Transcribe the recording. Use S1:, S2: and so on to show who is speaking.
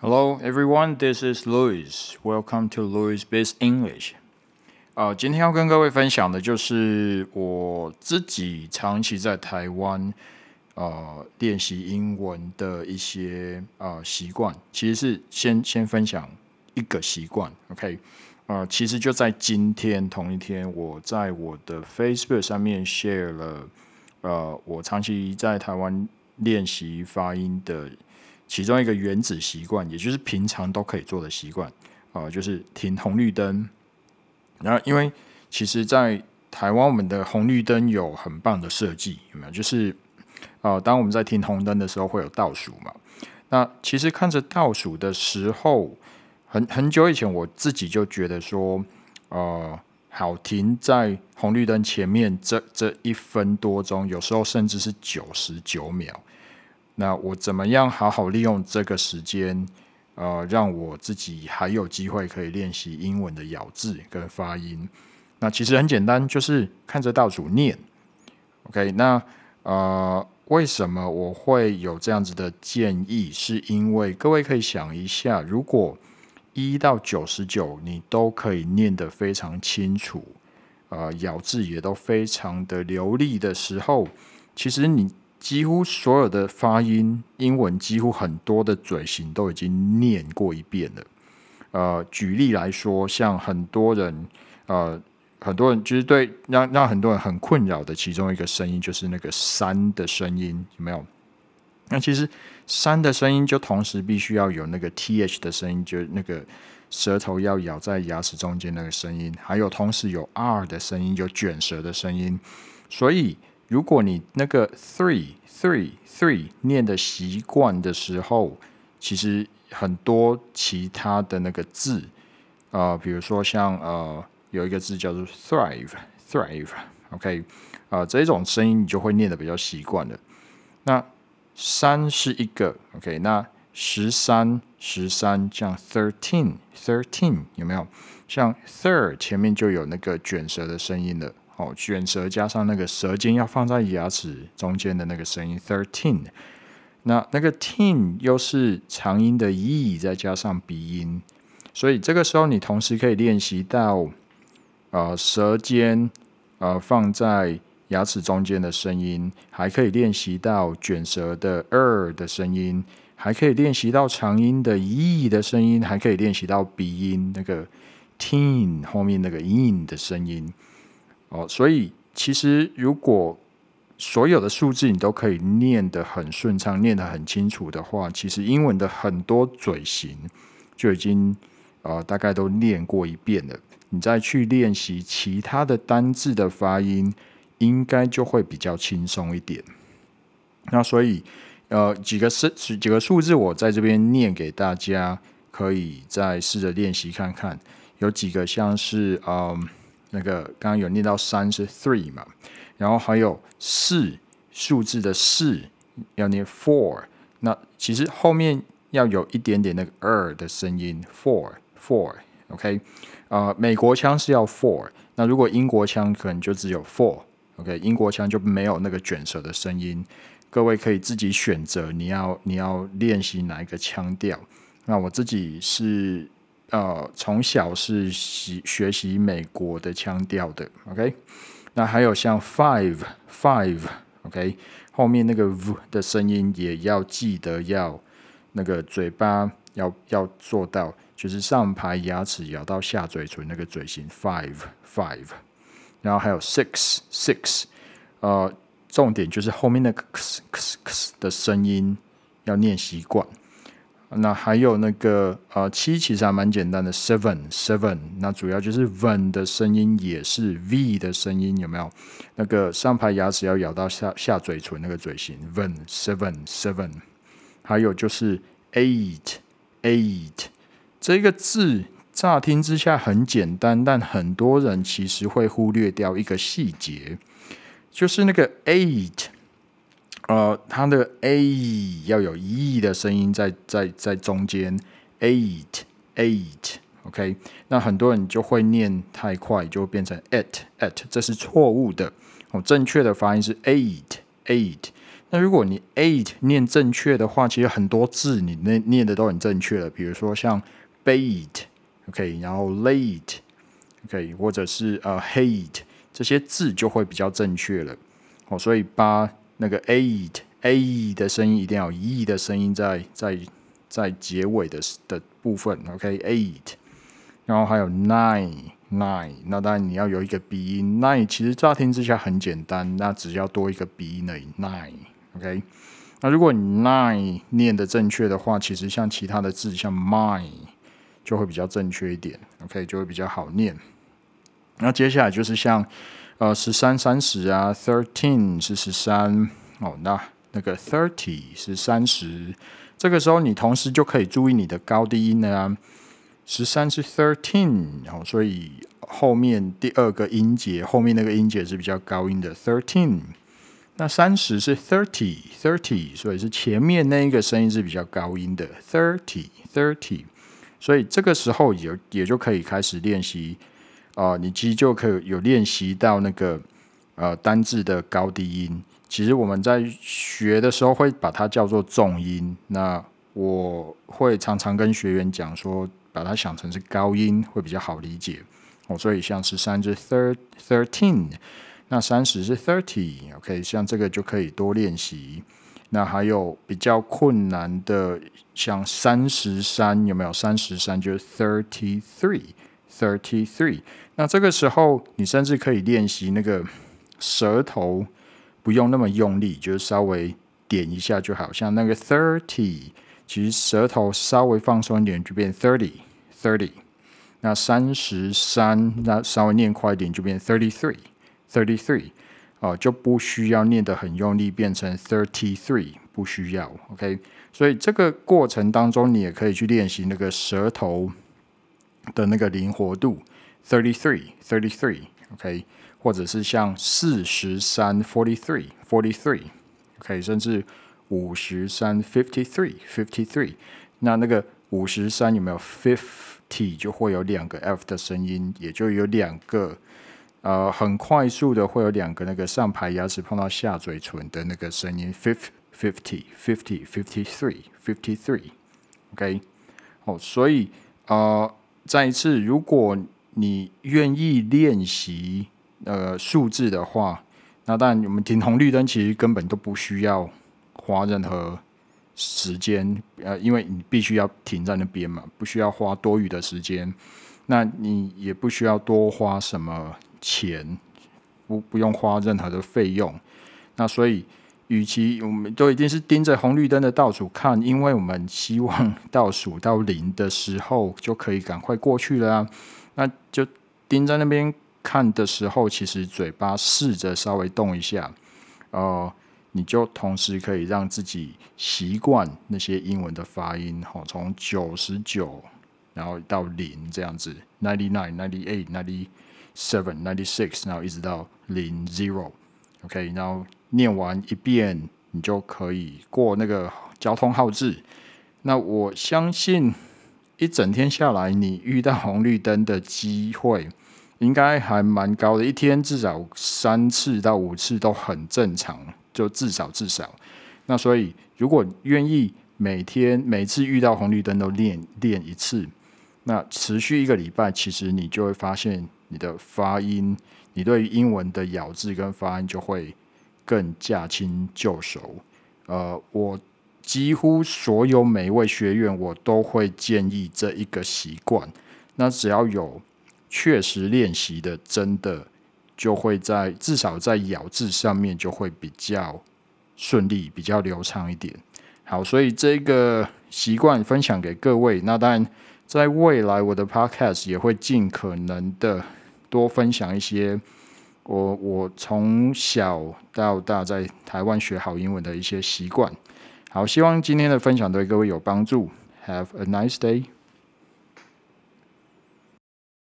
S1: Hello, everyone. This is Louis. Welcome to Louis Biz English. 啊，今天要跟各位分享的就是我自己长期在台湾呃练习英文的一些呃习惯。其实是先先分享一个习惯，OK？呃，其实就在今天同一天，我在我的 Facebook 上面 share 了呃我长期在台湾练习发音的。其中一个原子习惯，也就是平常都可以做的习惯，啊，就是停红绿灯。然后，因为其实，在台湾，我们的红绿灯有很棒的设计，有没有？就是，啊，当我们在停红灯的时候，会有倒数嘛？那其实看着倒数的时候，很很久以前，我自己就觉得说，呃，好停在红绿灯前面这这一分多钟，有时候甚至是九十九秒。那我怎么样好好利用这个时间，呃，让我自己还有机会可以练习英文的咬字跟发音？那其实很简单，就是看着倒数念。OK，那呃，为什么我会有这样子的建议？是因为各位可以想一下，如果一到九十九你都可以念得非常清楚，呃，咬字也都非常的流利的时候，其实你。几乎所有的发音，英文几乎很多的嘴型都已经念过一遍了。呃，举例来说，像很多人，呃，很多人就是对让让很多人很困扰的其中一个声音，就是那个“三”的声音，有没有？那其实“三”的声音就同时必须要有那个 “th” 的声音，就那个舌头要咬在牙齿中间那个声音，还有同时有 “r” 的声音，有卷舌的声音，所以。如果你那个 three three three 念的习惯的时候，其实很多其他的那个字，啊，比如说像呃有一个字叫做 thrive thrive，OK，啊这种声音你就会念的比较习惯了。那三是一个 OK，那十三十三像 thirteen thirteen 有没有？像 third 前面就有那个卷舌的声音了。哦，卷舌加上那个舌尖要放在牙齿中间的那个声音，thirteen。那那个 teen 又是长音的 e，再加上鼻音，所以这个时候你同时可以练习到，呃，舌尖呃放在牙齿中间的声音，还可以练习到卷舌的 er 的声音，还可以练习到长音的 e 的声音，还可以练习到鼻音那个 teen 后面那个 in 的声音。哦，所以其实如果所有的数字你都可以念得很顺畅、念得很清楚的话，其实英文的很多嘴型就已经呃大概都念过一遍了。你再去练习其他的单字的发音，应该就会比较轻松一点。那所以呃几个是几个数字，我在这边念给大家，可以再试着练习看看。有几个像是嗯。那个刚刚有念到三是 three 嘛，然后还有四数字的四要念 four，那其实后面要有一点点那个二的声音 four four，OK，啊，美国腔是要 four，那如果英国腔可能就只有 four，OK，英国腔就没有那个卷舌的声音，各位可以自己选择你要你要练习哪一个腔调，那我自己是。呃，从小是习学习美国的腔调的，OK。那还有像 five five，OK，后面那个 v 的声音也要记得要那个嘴巴要要做到，就是上排牙齿咬到下嘴唇那个嘴型 five five。然后还有 six six，呃，重点就是后面那个 x x x 的声音要念习惯。那还有那个呃七其实还蛮简单的，seven seven，那主要就是 v 的声音也是 v 的声音，有没有？那个上排牙齿要咬到下下嘴唇那个嘴型，v seven seven。还有就是 eight eight，这个字乍听之下很简单，但很多人其实会忽略掉一个细节，就是那个 eight。呃，它的 a 要有 e 的声音在在在中间，eight eight，OK，那很多人就会念太快，就会变成 at at，这是错误的。哦，正确的发音是 eight eight。那如果你 eight 念正确的话，其实很多字你念念的都很正确了。比如说像 bait，OK，然后 late，OK，或者是呃 hate 这些字就会比较正确了。哦，所以把那个 eight a 的声音一定要有 e 的声音在在在结尾的的部分，OK，eight，然后还有 nine。nine，那当然你要有一个鼻音。nine 其实乍听之下很简单，那只要多一个鼻音而已。nine，OK。那如果你 nine 念的正确的话，其实像其他的字，像 mine 就会比较正确一点，OK，就会比较好念。那接下来就是像呃十三、三十啊，thirteen 是十三哦，那那个 thirty 是三十。这个时候你同时就可以注意你的高低音了啊。十三是 thirteen，然后所以后面第二个音节后面那个音节是比较高音的 thirteen。那三十是 thirty，thirty，所以是前面那一个声音是比较高音的 thirty，thirty。所以这个时候也也就可以开始练习哦，你其实就可以有练习到那个呃单字的高低音。其实我们在学的时候会把它叫做重音。那我会常常跟学员讲说。把它想成是高音会比较好理解哦，所以像十三是 thir thirteen，那三十是 thirty，OK，像这个就可以多练习。那还有比较困难的，像三十三有没有？三十三就是 thirty three Thirty-three。那这个时候你甚至可以练习那个舌头不用那么用力，就是稍微点一下就好，像那个 thirty。其实舌头稍微放松一点就变 thirty thirty，那三十三那稍微念快一点就变 thirty three thirty three，哦就不需要念得很用力变成 thirty three，不需要 OK，所以这个过程当中你也可以去练习那个舌头的那个灵活度 thirty three thirty three OK，或者是像四十三 forty three forty three OK，甚至。五十三，fifty three，fifty three。那那个五十三有没有 fifty 就会有两个 f 的声音，也就有两个呃很快速的会有两个那个上排牙齿碰到下嘴唇的那个声音，fifty，fifty，fifty，fifty three，fifty three。OK，哦，所以呃再一次，如果你愿意练习呃数字的话，那当然我们停红绿灯其实根本都不需要。花任何时间，呃，因为你必须要停在那边嘛，不需要花多余的时间，那你也不需要多花什么钱，不不用花任何的费用。那所以，与其我们都一定是盯着红绿灯的倒数看，因为我们希望倒数到零的时候就可以赶快过去了啊。那就盯在那边看的时候，其实嘴巴试着稍微动一下，哦。你就同时可以让自己习惯那些英文的发音，哈，从九十九，然后到零这样子，ninety nine, ninety eight, ninety seven, ninety six，然后一直到零 zero，OK，然后念完一遍，你就可以过那个交通号志。那我相信一整天下来，你遇到红绿灯的机会应该还蛮高的，一天至少三次到五次都很正常。就至少至少，那所以如果愿意每天每次遇到红绿灯都练练一次，那持续一个礼拜，其实你就会发现你的发音，你对英文的咬字跟发音就会更驾轻就熟。呃，我几乎所有每一位学员，我都会建议这一个习惯。那只要有确实练习的，真的。就会在至少在咬字上面就会比较顺利，比较流畅一点。好，所以这个习惯分享给各位。那当然，在未来我的 podcast 也会尽可能的多分享一些我我从小到大在台湾学好英文的一些习惯。好，希望今天的分享对各位有帮助。Have a nice day.